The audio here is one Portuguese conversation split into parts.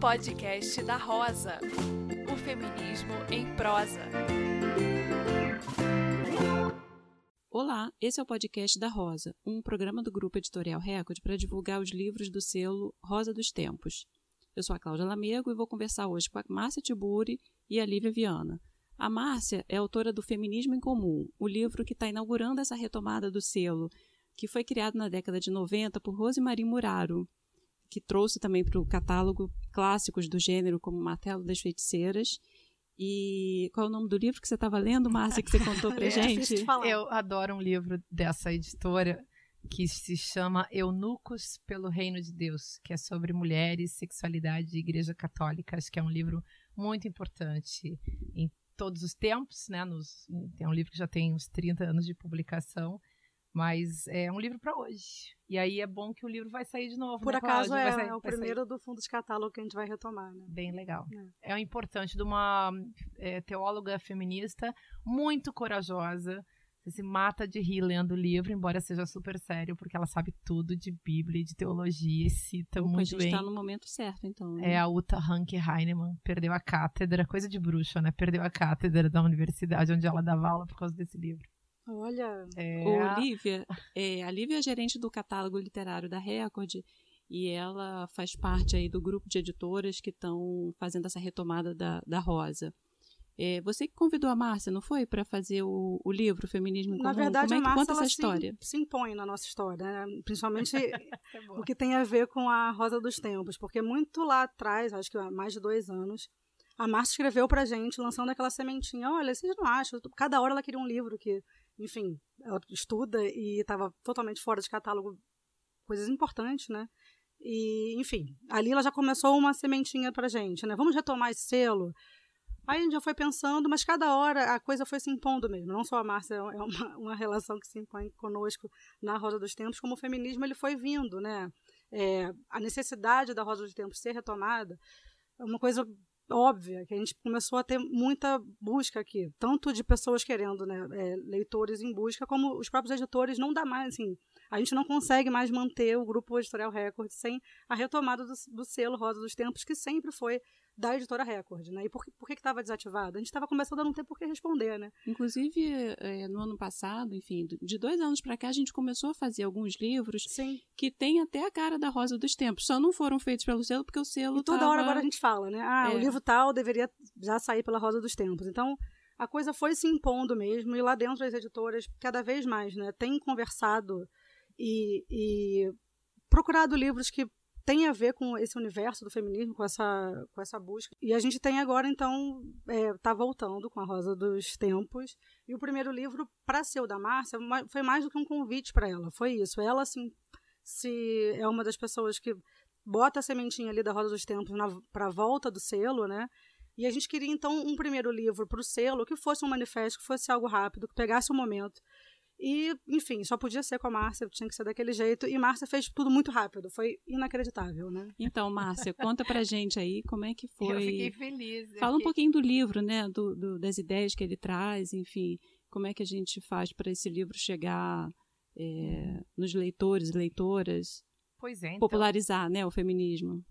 Podcast da Rosa. O feminismo em prosa. Olá, esse é o podcast da Rosa, um programa do Grupo Editorial Record para divulgar os livros do selo Rosa dos Tempos. Eu sou a Cláudia Lamego e vou conversar hoje com a Márcia Tiburi e a Lívia Viana. A Márcia é autora do Feminismo em Comum, o livro que está inaugurando essa retomada do selo, que foi criado na década de 90 por Rosemarie Muraro, que trouxe também para o catálogo clássicos do gênero, como Martelo das Feiticeiras. E qual é o nome do livro que você estava lendo, Márcia, que você contou para é gente? Eu adoro um livro dessa editora que se chama Eunucos pelo Reino de Deus, que é sobre mulheres, sexualidade e igreja católica. Acho que é um livro muito importante em todos os tempos, né? Nos, é um livro que já tem uns 30 anos de publicação mas é um livro para hoje. E aí é bom que o livro vai sair de novo. Por né, acaso é, sair, é, o primeiro sair. do fundo de catálogo que a gente vai retomar. Né? Bem legal. É, é o importante de uma é, teóloga feminista muito corajosa. Você se mata de rir lendo o livro, embora seja super sério, porque ela sabe tudo de Bíblia e de teologia e cita Opa, muito a gente bem. está no momento certo, então. Né? É a Uta Hanke Heinemann, perdeu a cátedra, coisa de bruxa, né? Perdeu a cátedra da universidade onde ela dava aula por causa desse livro. Olha. É... O Lívia, é, a Lívia é gerente do catálogo literário da Record e ela faz parte aí do grupo de editoras que estão fazendo essa retomada da, da Rosa. É, você que convidou a Márcia, não foi, para fazer o, o, livro Feminismo em Comum? Na verdade, Como é que a Márcia conta essa história? Se, se, impõe na nossa história, né? principalmente o que tem a ver com a Rosa dos Tempos, porque muito lá atrás, acho que há mais de dois anos, a Márcia escreveu para gente, lançando aquela sementinha. Olha, vocês não acham? Cada hora ela queria um livro que enfim, estuda e estava totalmente fora de catálogo, coisas importantes, né? E, enfim, ali ela já começou uma sementinha pra gente, né? Vamos retomar esse selo. Aí a gente já foi pensando, mas cada hora a coisa foi se impondo mesmo. Não só a Márcia é uma, uma relação que se impõe conosco na Rosa dos Tempos, como o feminismo ele foi vindo, né? É, a necessidade da Rosa dos Tempos ser retomada é uma coisa óbvia, que a gente começou a ter muita busca aqui, tanto de pessoas querendo, né, é, leitores em busca, como os próprios editores não dá mais, assim, a gente não consegue mais manter o grupo editorial Record sem a retomada do, do selo Rosa dos Tempos, que sempre foi da editora Record, né? E por, por que estava desativado? A gente estava começando a não ter por que responder, né? Inclusive, é, no ano passado, enfim, de dois anos para cá, a gente começou a fazer alguns livros Sim. que tem até a cara da Rosa dos Tempos. Só não foram feitos pelo selo porque o selo E toda tava... hora agora a gente fala, né? Ah, É. o livro tal deveria já sair pela Rosa dos Tempos. Então, a coisa foi se impondo mesmo, e lá dentro as editoras, cada vez mais, né, têm conversado e, e procurado livros que têm a ver com esse universo do feminismo, com essa, com essa busca. E a gente tem agora, então, está voltando com a Rosa dos Tempos. E o primeiro livro, para ser o da Márcia, foi mais do que um convite para ela. Foi isso. Ela, assim, se é uma das pessoas que bota a sementinha ali da Rosa dos Tempos para a volta do selo, né? E a gente queria, então, um primeiro livro para o selo que fosse um manifesto, que fosse algo rápido, que pegasse o momento. E, enfim, só podia ser com a Márcia, tinha que ser daquele jeito. E Márcia fez tudo muito rápido, foi inacreditável, né? Então, Márcia, conta pra gente aí como é que foi. Eu fiquei feliz. eu Fala um fiquei- pouquinho do livro, né? Do, do- das ideias que ele traz, enfim, como é que a gente faz para esse livro chegar é, nos leitores e leitoras, Pois é, então. popularizar, né, o feminismo.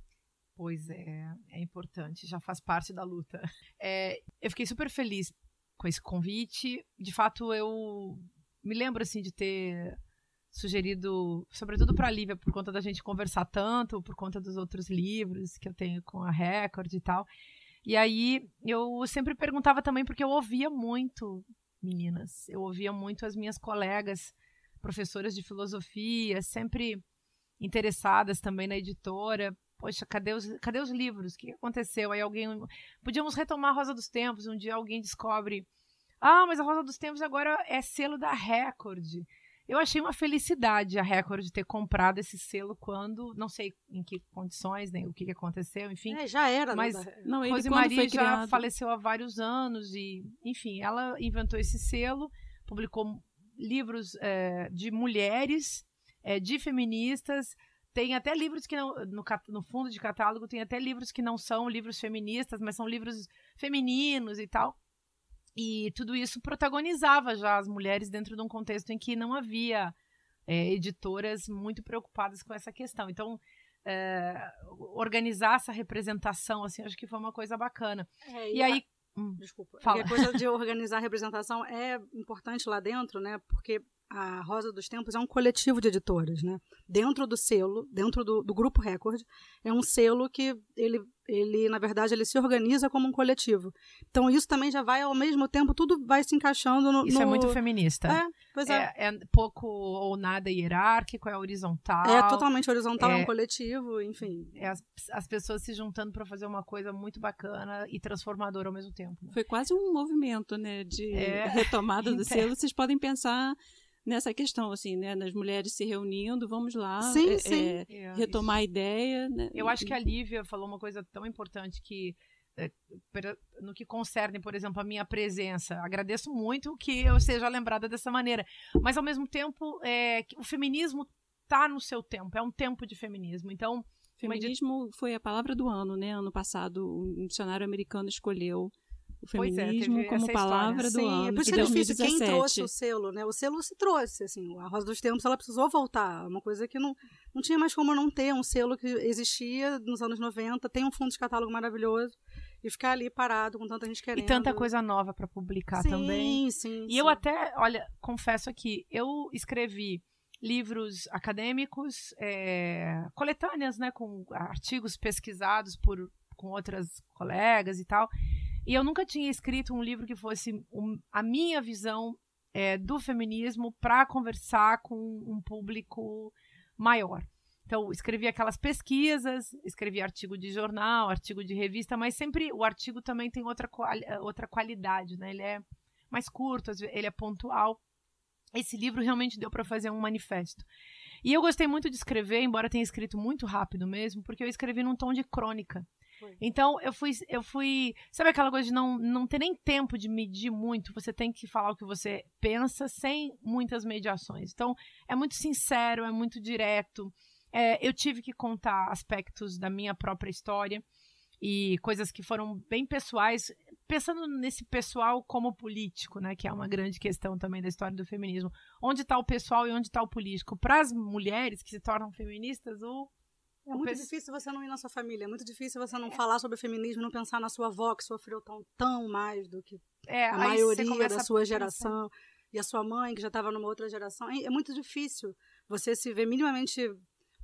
Pois é, é importante, já faz parte da luta. É, eu fiquei super feliz com esse convite. De fato, eu me lembro assim de ter sugerido, sobretudo para a Lívia, por conta da gente conversar tanto, por conta dos outros livros que eu tenho com a Record e tal. E aí eu sempre perguntava também porque eu ouvia muito meninas, eu ouvia muito as minhas colegas, professoras de filosofia, sempre interessadas também na editora. Poxa, cadê os, cadê os livros? O que aconteceu? Aí alguém. Podíamos retomar a Rosa dos Tempos. Um dia alguém descobre. Ah, mas a Rosa dos Tempos agora é selo da Record. Eu achei uma felicidade a Record ter comprado esse selo quando. Não sei em que condições, nem o que, que aconteceu, enfim. É, já era, Mas- né? da- Não, quando Rosemarie foi já criado, faleceu há vários anos e, enfim, ela inventou esse selo, publicou livros eh, de mulheres, eh, de feministas, tem até livros que não, no, no fundo de catálogo tem até livros que não são livros feministas, mas são livros femininos e tal. E tudo isso protagonizava já as mulheres dentro de um contexto em que não havia eh, editoras muito preocupadas com essa questão. Então, é, organizar essa representação, assim, acho que foi uma coisa bacana. É, e, e aí. A... Hum, Desculpa. Fala. E a coisa de organizar a representação é importante lá dentro, né? Porque a Rosa dos Tempos é um coletivo de editoras, né? Dentro do selo, dentro do, do Grupo Record, é um selo que ele, ele, na verdade, ele se organiza como um coletivo. Então, isso também já vai, ao mesmo tempo, tudo vai se encaixando no... Isso no... é muito feminista. É, pois é. É, é pouco ou nada hierárquico, é horizontal. É totalmente horizontal, é, um É- coletivo, enfim. É as, as pessoas se juntando para fazer uma coisa muito bacana e transformadora ao mesmo tempo. né? Foi quase um movimento, né, de É, retomada do selo. Vocês podem pensar nessa questão, assim, né, das mulheres se reunindo, vamos lá, Sim, é, sim. é, É, retomar a ideia, né? Eu acho que a Lívia falou uma coisa tão importante que é, no que concerne, por exemplo, a minha presença. Agradeço muito que eu seja lembrada dessa maneira. Mas, ao mesmo tempo, é, que o feminismo está no seu tempo. É um tempo de feminismo. Então, Feminismo foi a palavra do ano, né? Ano passado, um dicionário americano escolheu o Pois é, feminismo teve como história. palavra do Sim, ano é por isso de que é difícil 2017. quem trouxe o selo, né? O selo se trouxe, assim, a Rosa dos Tempos ela precisou voltar, uma coisa que não, não tinha mais como não ter um selo que existia nos anos 90, tem um fundo de catálogo maravilhoso e ficar ali parado com tanta gente querendo. e tanta coisa nova para publicar sim, também. Sim, E sim. eu até, olha, confesso aqui, eu escrevi livros acadêmicos, é, coletâneas, né, com artigos pesquisados por com outras colegas e tal. E eu nunca tinha escrito um livro que fosse um- a minha visão é, do feminismo para conversar com um público maior. Então, escrevi aquelas pesquisas, escrevi artigo de jornal, artigo de revista, mas sempre o artigo também tem outra, quali- outra qualidade, né? Ele é mais curto, ele é pontual. Esse livro realmente deu para fazer um manifesto. E eu gostei muito de escrever, embora tenha escrito muito rápido mesmo, porque eu escrevi num tom de crônica. Então eu fui, eu fui, sabe aquela coisa de não, não ter nem tempo de medir muito, você tem que falar o que você pensa sem muitas mediações. Então é muito sincero, é muito direto. É, eu tive que contar aspectos da minha própria história e coisas que foram bem pessoais, pensando nesse pessoal como político, né, que é uma grande questão também da história do feminismo. Onde está o pessoal e onde está o político? Para as mulheres que se tornam feministas, o É muito penso- difícil você não ir na sua família, é muito difícil você não falar sobre feminismo, não pensar na sua avó que sofreu tão, tão mais do que é, a maioria da sua geração e a sua mãe que já estava numa outra geração. É, é muito difícil você se ver minimamente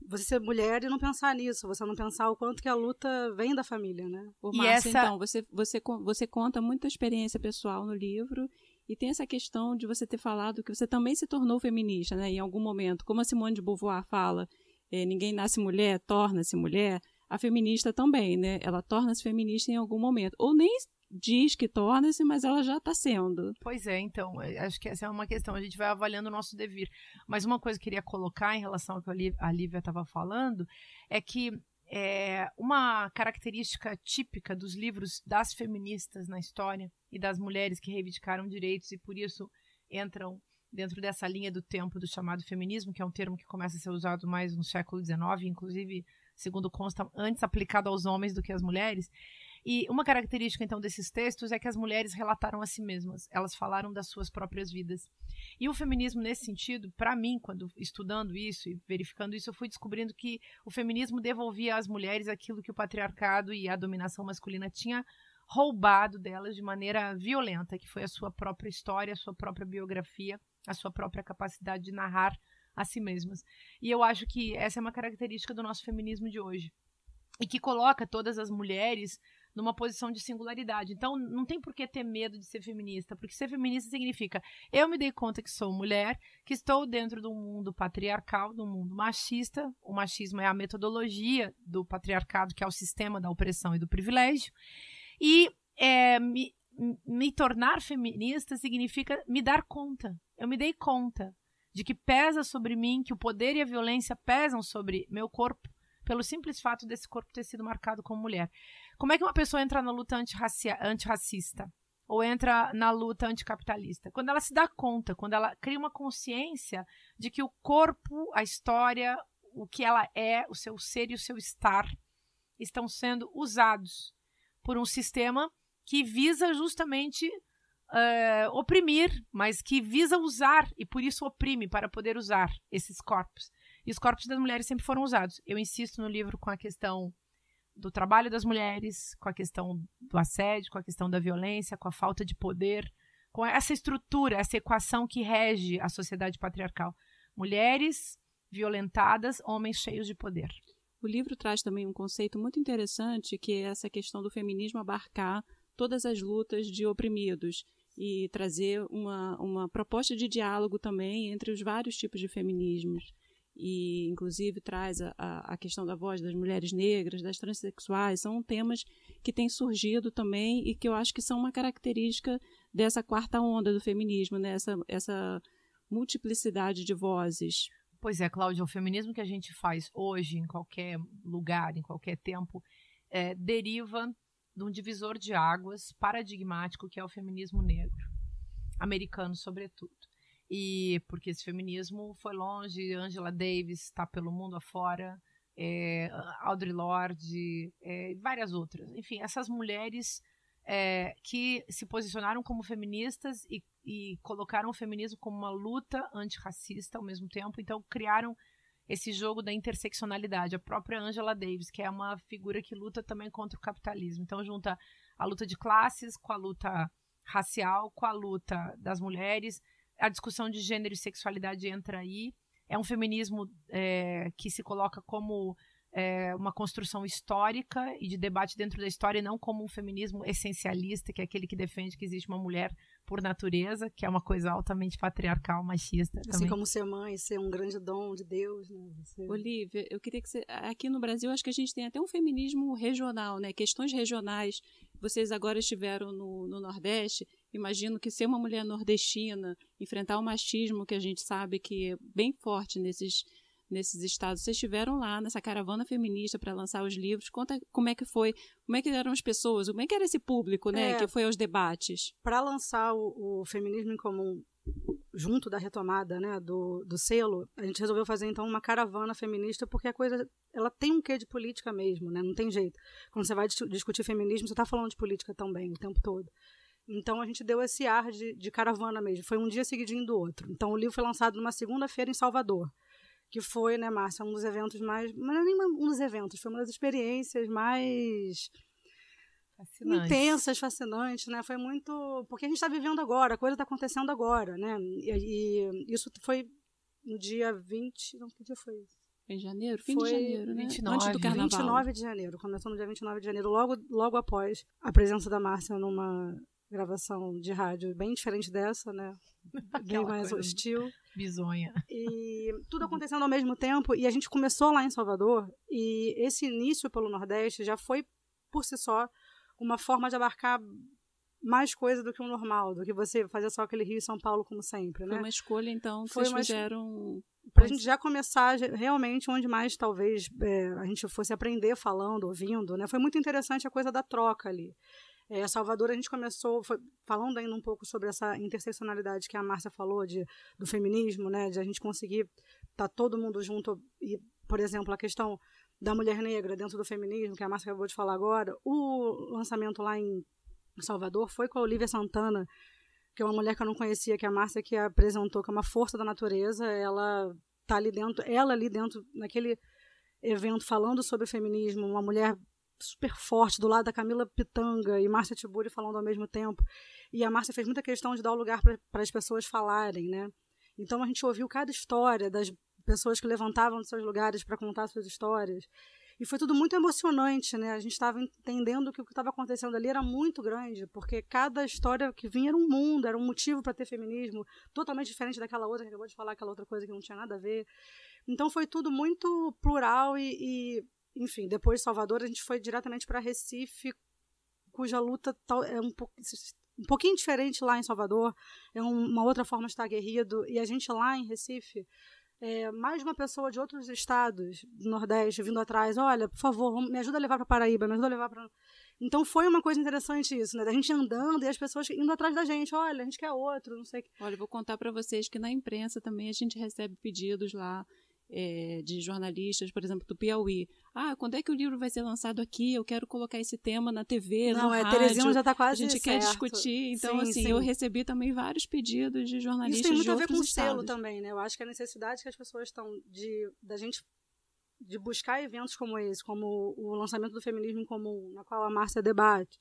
você ser mulher e não pensar nisso, você não pensar o quanto que a luta vem da família, né? Ô, E Márcia, essa- então, você, você, você conta muita experiência pessoal no livro e tem essa questão de você ter falado que você também se tornou feminista, né? Em algum momento. Como a Simone de Beauvoir fala, ninguém nasce mulher, torna-se mulher. A feminista também, né? Ela torna-se feminista em algum momento. Ou nem diz que torna-se, mas ela já está sendo. Pois é, então, eh, acho que essa é uma questão, a gente vai avaliando o nosso devir. Mas uma coisa que eu queria colocar em relação ao que a Lívia estava falando é que é, uma característica típica dos livros das feministas na história e das mulheres que reivindicaram direitos e por isso entram dentro dessa linha do tempo do chamado feminismo, que é um termo que começa a ser usado mais no século XIX, inclusive, segundo consta, antes aplicado aos homens do que às mulheres. E uma característica, então, desses textos é que as mulheres relataram a si mesmas, elas falaram das suas próprias vidas. E o feminismo, nesse sentido, para mim, quando estudando isso e verificando isso, eu fui descobrindo que o feminismo devolvia às mulheres aquilo que o patriarcado e a dominação masculina tinha roubado delas de maneira violenta, que foi a sua própria história, a sua própria biografia, a sua própria capacidade de narrar a si mesmas. E eu acho que essa é uma característica do nosso feminismo de hoje. E que coloca todas as mulheres numa posição de singularidade. Então, não tem por que ter medo de ser feminista, porque ser feminista significa eu me dei conta que sou mulher, que estou dentro de um mundo patriarcal, de um mundo machista. O machismo é a metodologia do patriarcado, que é o sistema da opressão e do privilégio. E é, me, me tornar feminista significa me dar conta. Eu me dei conta de que pesa sobre mim, que o poder e a violência pesam sobre meu corpo, pelo simples fato desse corpo ter sido marcado como mulher. Como é que uma pessoa entra na luta antirracista? Ou entra na luta anticapitalista? Quando ela se dá conta, quando ela cria uma consciência de que o corpo, a história, o que ela é, o seu ser e o seu estar estão sendo usados por um sistema que visa justamente eh, oprimir, mas que visa usar e por isso oprime para poder usar esses corpos. E os corpos das mulheres sempre foram usados. Eu insisto no livro com a questão do trabalho das mulheres, com a questão do assédio, com a questão da violência, com a falta de poder, com essa estrutura, essa equação que rege a sociedade patriarcal. Mulheres violentadas, homens cheios de poder. O livro traz também um conceito muito interessante, que é essa questão do feminismo abarcar todas as lutas de oprimidos e trazer uma, uma proposta de diálogo também entre os vários tipos de feminismos e inclusive traz a, a, questão da voz das mulheres negras, das transexuais, são temas que têm surgido também e que eu acho que são uma característica dessa quarta onda do feminismo, né? essa, essa multiplicidade de vozes. Pois é, Cláudia, o feminismo que a gente faz hoje, em qualquer lugar, em qualquer tempo, é, deriva de um divisor de águas paradigmático que é o feminismo negro, americano sobretudo. E porque esse feminismo foi longe, Angela Davis está pelo mundo afora, é, Audre Lorde, é, várias outras. Enfim, essas mulheres é, que se posicionaram como feministas e, e colocaram o feminismo como uma luta antirracista ao mesmo tempo, então criaram esse jogo da interseccionalidade. A própria Angela Davis, que é uma figura que luta também contra o capitalismo. Então, junta a luta de classes com a luta racial, com a luta das mulheres a discussão de gênero e sexualidade entra aí. É um feminismo é, que se coloca como é, uma construção histórica e de debate dentro da história, e não como um feminismo essencialista, que é aquele que defende que existe uma mulher por natureza, que é uma coisa altamente patriarcal, machista. Assim também. como ser mãe, ser um grande dom de Deus. Né? Você... Olivia, eu queria que você. Aqui no Brasil, acho que a gente tem até um feminismo regional, né? Questões regionais. Vocês agora estiveram no, no Nordeste. Imagino que ser uma mulher nordestina, enfrentar o machismo que a gente sabe que é bem forte nesses nesses estados. Vocês estiveram lá nessa caravana feminista para lançar os livros. Conta como é que foi, como é que eram as pessoas, como é que era esse público, né, é, que foi aos debates. Para lançar o, o, Feminismo em Comum junto da retomada, né, do, do selo, a gente resolveu fazer então uma caravana feminista porque a coisa ela tem um quê de política mesmo, né? Não tem jeito. Quando você vai discutir feminismo, você está falando de política também o tempo todo. Então a gente deu esse ar de, de caravana mesmo. Foi um dia seguidinho do outro. Então o livro foi lançado numa segunda-feira em Salvador que foi, né, Márcia, um dos eventos mais. Não é nem um dos eventos, foi uma das experiências mais. Fascinante. intensas, fascinantes, né? Foi muito. Porque a gente está vivendo agora, a coisa está acontecendo agora, né? E, e, isso foi no dia 20. Não, que dia foi isso? Em janeiro? Fim foi de janeiro, né? 29, Antes do carnaval. 29 de janeiro. Começou no dia 29 de janeiro, logo, logo após a presença da Márcia numa gravação de rádio bem diferente dessa, né? Bem mais hostil. Bizonha. E tudo acontecendo ao mesmo tempo. E a gente começou lá em Salvador. E esse início pelo Nordeste já foi, por si só, uma forma de abarcar mais coisa do que o normal, do que você fazer só aquele Rio e São Paulo como sempre, né? Foi uma escolha, então, que Foi vocês fizeram... Pra gente já começar realmente onde mais, talvez, é, a gente fosse aprender falando, ouvindo, né? Foi muito interessante a coisa da troca ali. É, Salvador, a gente começou foi, falando ainda um pouco sobre essa interseccionalidade que a Márcia falou de, do feminismo, né, de a gente conseguir estar tá todo mundo junto e, por exemplo, a questão da mulher negra dentro do feminismo, que a Márcia acabou de falar agora, o lançamento lá em Salvador foi com a Olivia Santana, que é uma mulher que eu não conhecia, que é a Márcia que apresentou, que é uma força da natureza, ela tá ali dentro, ela ali dentro, naquele evento falando sobre feminismo, uma mulher super forte do lado da Camila Pitanga e Márcia Tiburi falando ao mesmo tempo. E a Márcia fez muita questão de dar o lugar para as pessoas falarem, né? Então a gente ouviu cada história das pessoas que levantavam dos seus lugares para contar suas histórias. E foi tudo muito emocionante, né? A gente estava entendendo que o que estava acontecendo ali era muito grande, porque cada história que vinha era um mundo, era um motivo para ter feminismo, totalmente diferente daquela outra que acabou de falar, aquela outra coisa que não tinha nada a ver. Então foi tudo muito plural e, e enfim, depois de Salvador, a gente foi diretamente para Recife, cuja luta é um, pouco, um pouquinho diferente lá em Salvador, é uma outra forma de estar aguerrido. E a gente lá em Recife, é, mais uma pessoa de outros estados do Nordeste vindo atrás, olha, por favor, me ajuda a levar para Paraíba, me ajuda a levar para. Então foi uma coisa interessante isso, né? Da gente andando e as pessoas indo atrás da gente, olha, a gente quer outro, não sei. Olha, vou contar para vocês que na imprensa também a gente recebe pedidos lá é, de jornalistas, por exemplo, do Piauí. Ah, quando é que o livro vai ser lançado aqui? Eu quero colocar esse tema na TV, Não, no é, rádio. Teresina já está quase A gente certo. quer discutir. Então, Sim, assim, sim. eu recebi também vários pedidos de jornalistas Isso tem muito a ver com o selo também, né? Eu acho que a necessidade que as pessoas estão de da gente de buscar eventos como esse, como o lançamento do feminismo em comum, na qual a Márcia debate,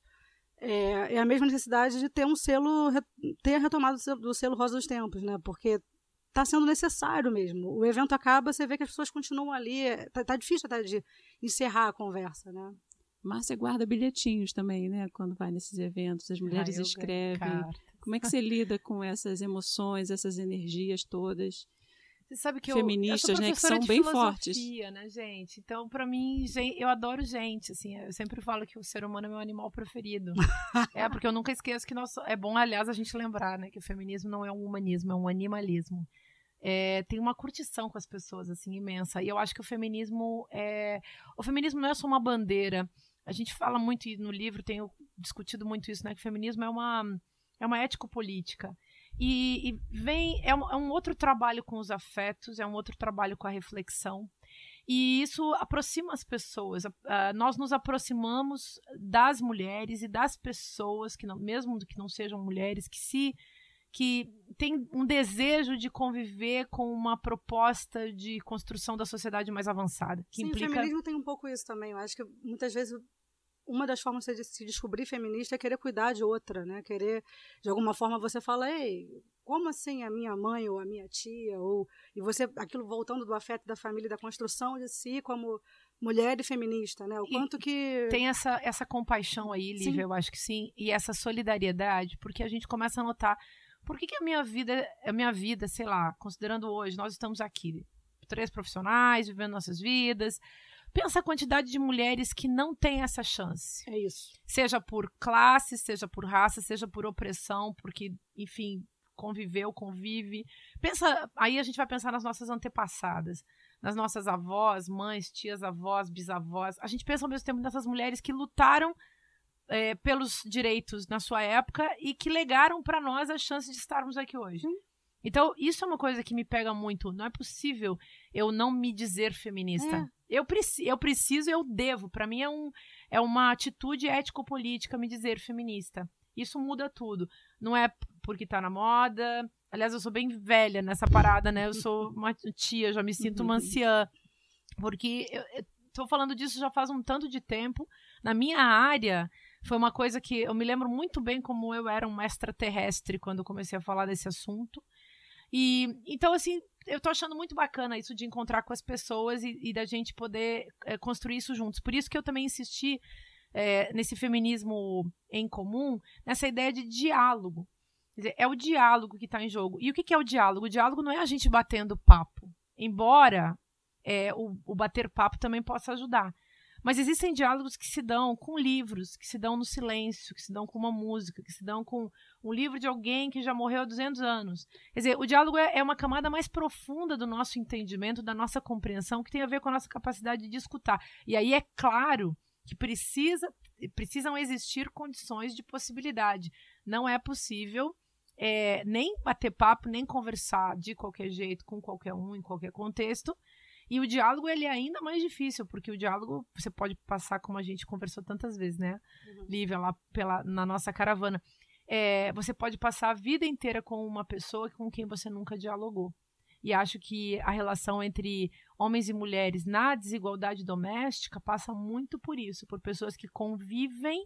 é, é a mesma necessidade de ter um selo, ter a retomada do selo, do selo Rosa dos Tempos, né? Porque está sendo necessário mesmo. O evento acaba, você vê que as pessoas continuam ali. Tá, tá difícil até de encerrar a conversa, né? Márcia guarda bilhetinhos também, né? Quando vai nesses eventos, as mulheres Ah, eu ganho escrevem. Como é que você lida com essas emoções, essas energias todas? Você sabe que eu, feministas, eu sou né, que são de bem fortes. filosofia, né, gente? Então, pra mim, eu adoro gente, assim, eu sempre falo que o ser humano é meu animal preferido. é, porque eu nunca esqueço que nós, é bom, aliás, a gente lembrar, né, que o feminismo não é um humanismo, é um animalismo. É, tem uma curtição com as pessoas, assim, imensa. E eu acho que o feminismo é... O feminismo não é só uma bandeira. A gente fala muito no livro, tenho discutido muito isso, né, que o feminismo é uma, é uma ético-política. E, e vem é um, é um outro trabalho com os afetos, é um outro trabalho com a reflexão. E isso aproxima as pessoas. Nós nos aproximamos das mulheres e das pessoas que não, mesmo que não sejam mulheres, que se que tem um desejo de conviver com uma proposta de construção da sociedade mais avançada, que Sim, o implica feminismo tem um pouco isso também. Eu acho que muitas vezes uma das formas de se descobrir feminista é querer cuidar de outra, né? Querer, de alguma forma, você fala, ei, como assim a minha mãe ou a minha tia? Ou, e você, aquilo voltando do afeto da família, da construção de si como mulher e feminista, né? O E quanto que... tem essa, essa compaixão aí, Lívia, Sim. eu acho que sim, e essa solidariedade, porque a gente começa a notar por que, que a minha vida, a minha vida, sei lá, considerando hoje, nós estamos aqui, três profissionais, vivendo nossas vidas. Pensa a quantidade de mulheres que não têm essa chance. É isso. Seja por classe, seja por raça, seja por opressão, porque, enfim, conviveu, convive. Pensa, aí a gente vai pensar nas nossas antepassadas, nas nossas avós, mães, tias, avós, bisavós. A gente pensa ao mesmo tempo nessas mulheres que lutaram é, pelos direitos na sua época e que legaram para nós a chance de estarmos aqui hoje. Sim. Então, isso é uma coisa que me pega muito. Não é possível eu não me dizer feminista. É. Eu, preci eu preciso, eu devo. Para mim é, um, é uma atitude ético-política me dizer feminista. Isso muda tudo. Não é porque tá na moda. Aliás, eu sou bem velha nessa parada, né? Eu sou uma tia, já me sinto uma anciã. Porque eu, eu tô falando disso já faz um tanto de tempo. Na minha área, foi uma coisa que eu me lembro muito bem como eu era uma extraterrestre quando eu comecei a falar desse assunto. E então, assim, eu tô achando muito bacana isso de encontrar com as pessoas e, e da gente poder é, construir isso juntos. Por isso que eu também insisti é, nesse feminismo em comum, nessa ideia de diálogo. Dizer, é o diálogo que está em jogo. E o que, que é o diálogo? O diálogo não é a gente batendo papo. Embora é, o, o bater papo também possa ajudar. Mas existem diálogos que se dão com livros, que se dão no silêncio, que se dão com uma música, que se dão com um livro de alguém que já morreu há 200 anos. Quer dizer, o diálogo é, é uma camada mais profunda do nosso entendimento, da nossa compreensão, que tem a ver com a nossa capacidade de escutar. E aí é claro que precisa, precisam existir condições de possibilidade. Não é possível é, nem bater papo, nem conversar de qualquer jeito com qualquer um, em qualquer contexto. E o diálogo ele é ainda mais difícil, porque o diálogo você pode passar como a gente conversou tantas vezes, né, Uhum. Lívia, lá pela, na nossa caravana. É, você pode passar a vida inteira com uma pessoa com quem você nunca dialogou. E acho que a relação entre homens e mulheres na desigualdade doméstica passa muito por isso, por pessoas que convivem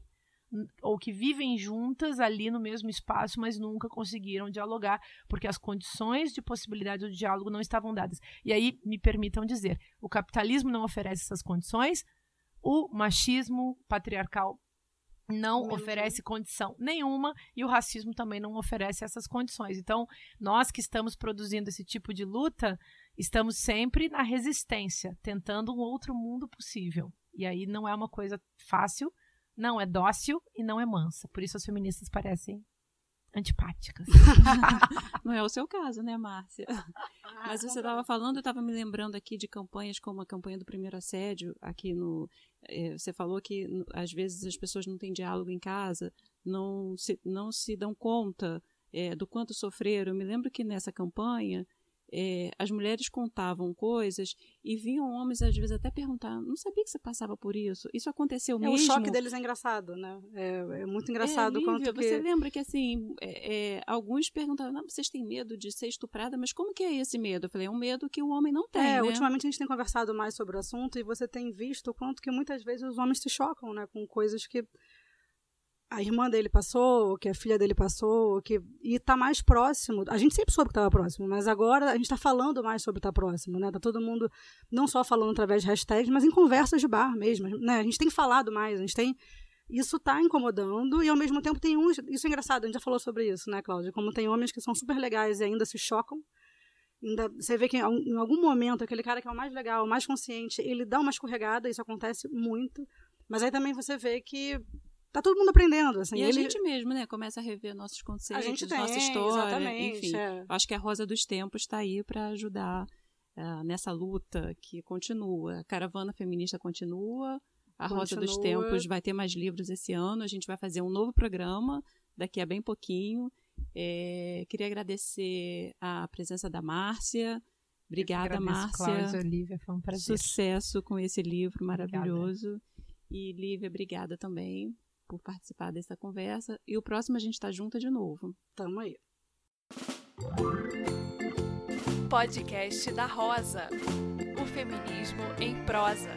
ou que vivem juntas ali no mesmo espaço, mas nunca conseguiram dialogar, porque as condições de possibilidade do diálogo não estavam dadas. E aí, me permitam dizer, o capitalismo não oferece essas condições, o machismo patriarcal não oferece condição nenhuma e o racismo também não oferece essas condições. Então, nós que estamos produzindo esse tipo de luta, estamos sempre na resistência, tentando um outro mundo possível. E aí não é uma coisa fácil, não é dócil e não é mansa. Por isso as feministas parecem antipáticas. Não é o seu caso, né, Márcia? Mas você estava falando, eu estava me lembrando aqui de campanhas como a campanha do primeiro assédio, aqui no. eh, você falou que às vezes as pessoas não têm diálogo em casa, não se, não se dão conta eh, do quanto sofreram. Eu me lembro que nessa campanha é, as mulheres contavam coisas e vinham homens, às vezes, até perguntar: não sabia que você passava por isso? Isso aconteceu é, mesmo? O choque deles é engraçado, né? É, é muito engraçado. É, Lívia, que... Você lembra que, assim, é, é, alguns perguntavam: não, vocês têm medo de ser estuprada, mas como que é esse medo? Eu falei: é um medo que o homem não tem. É, né? ultimamente a gente tem conversado mais sobre o assunto e você tem visto o quanto que muitas vezes os homens se chocam, né? Com coisas que a irmã dele passou, que a filha dele passou, que e está mais próximo. A gente sempre soube que estava próximo, mas agora a gente está falando mais sobre estar tá próximo, né? Tá todo mundo não só falando através de hashtags, mas em conversas de bar mesmo, né? A gente tem falado mais, a gente tem isso está incomodando e ao mesmo tempo tem uns, isso é engraçado, a gente já falou sobre isso, né, Cláudia? Como tem homens que são super legais e ainda se chocam. Ainda, você vê que em algum momento aquele cara que é o mais legal, o mais consciente, ele dá uma escorregada, isso acontece muito. Mas aí também você vê que tá todo mundo aprendendo. Assim, e ele... a gente mesmo, né? Começa a rever nossos conceitos, a gente tem, nossa história. Enfim, é. acho que a Rosa dos Tempos está aí para ajudar uh, nessa luta que continua. A caravana feminista continua. A continua. Rosa dos Tempos vai ter mais livros esse ano. A gente vai fazer um novo programa daqui a bem pouquinho. É, queria agradecer a presença da Márcia. Obrigada, Márcia. Cláudia, Olivia, foi um prazer. Sucesso com esse livro maravilhoso. Obrigada. E Lívia, obrigada também por participar dessa conversa. E o próximo a gente está junto de novo. Tamo aí. Podcast da Rosa. O feminismo em prosa.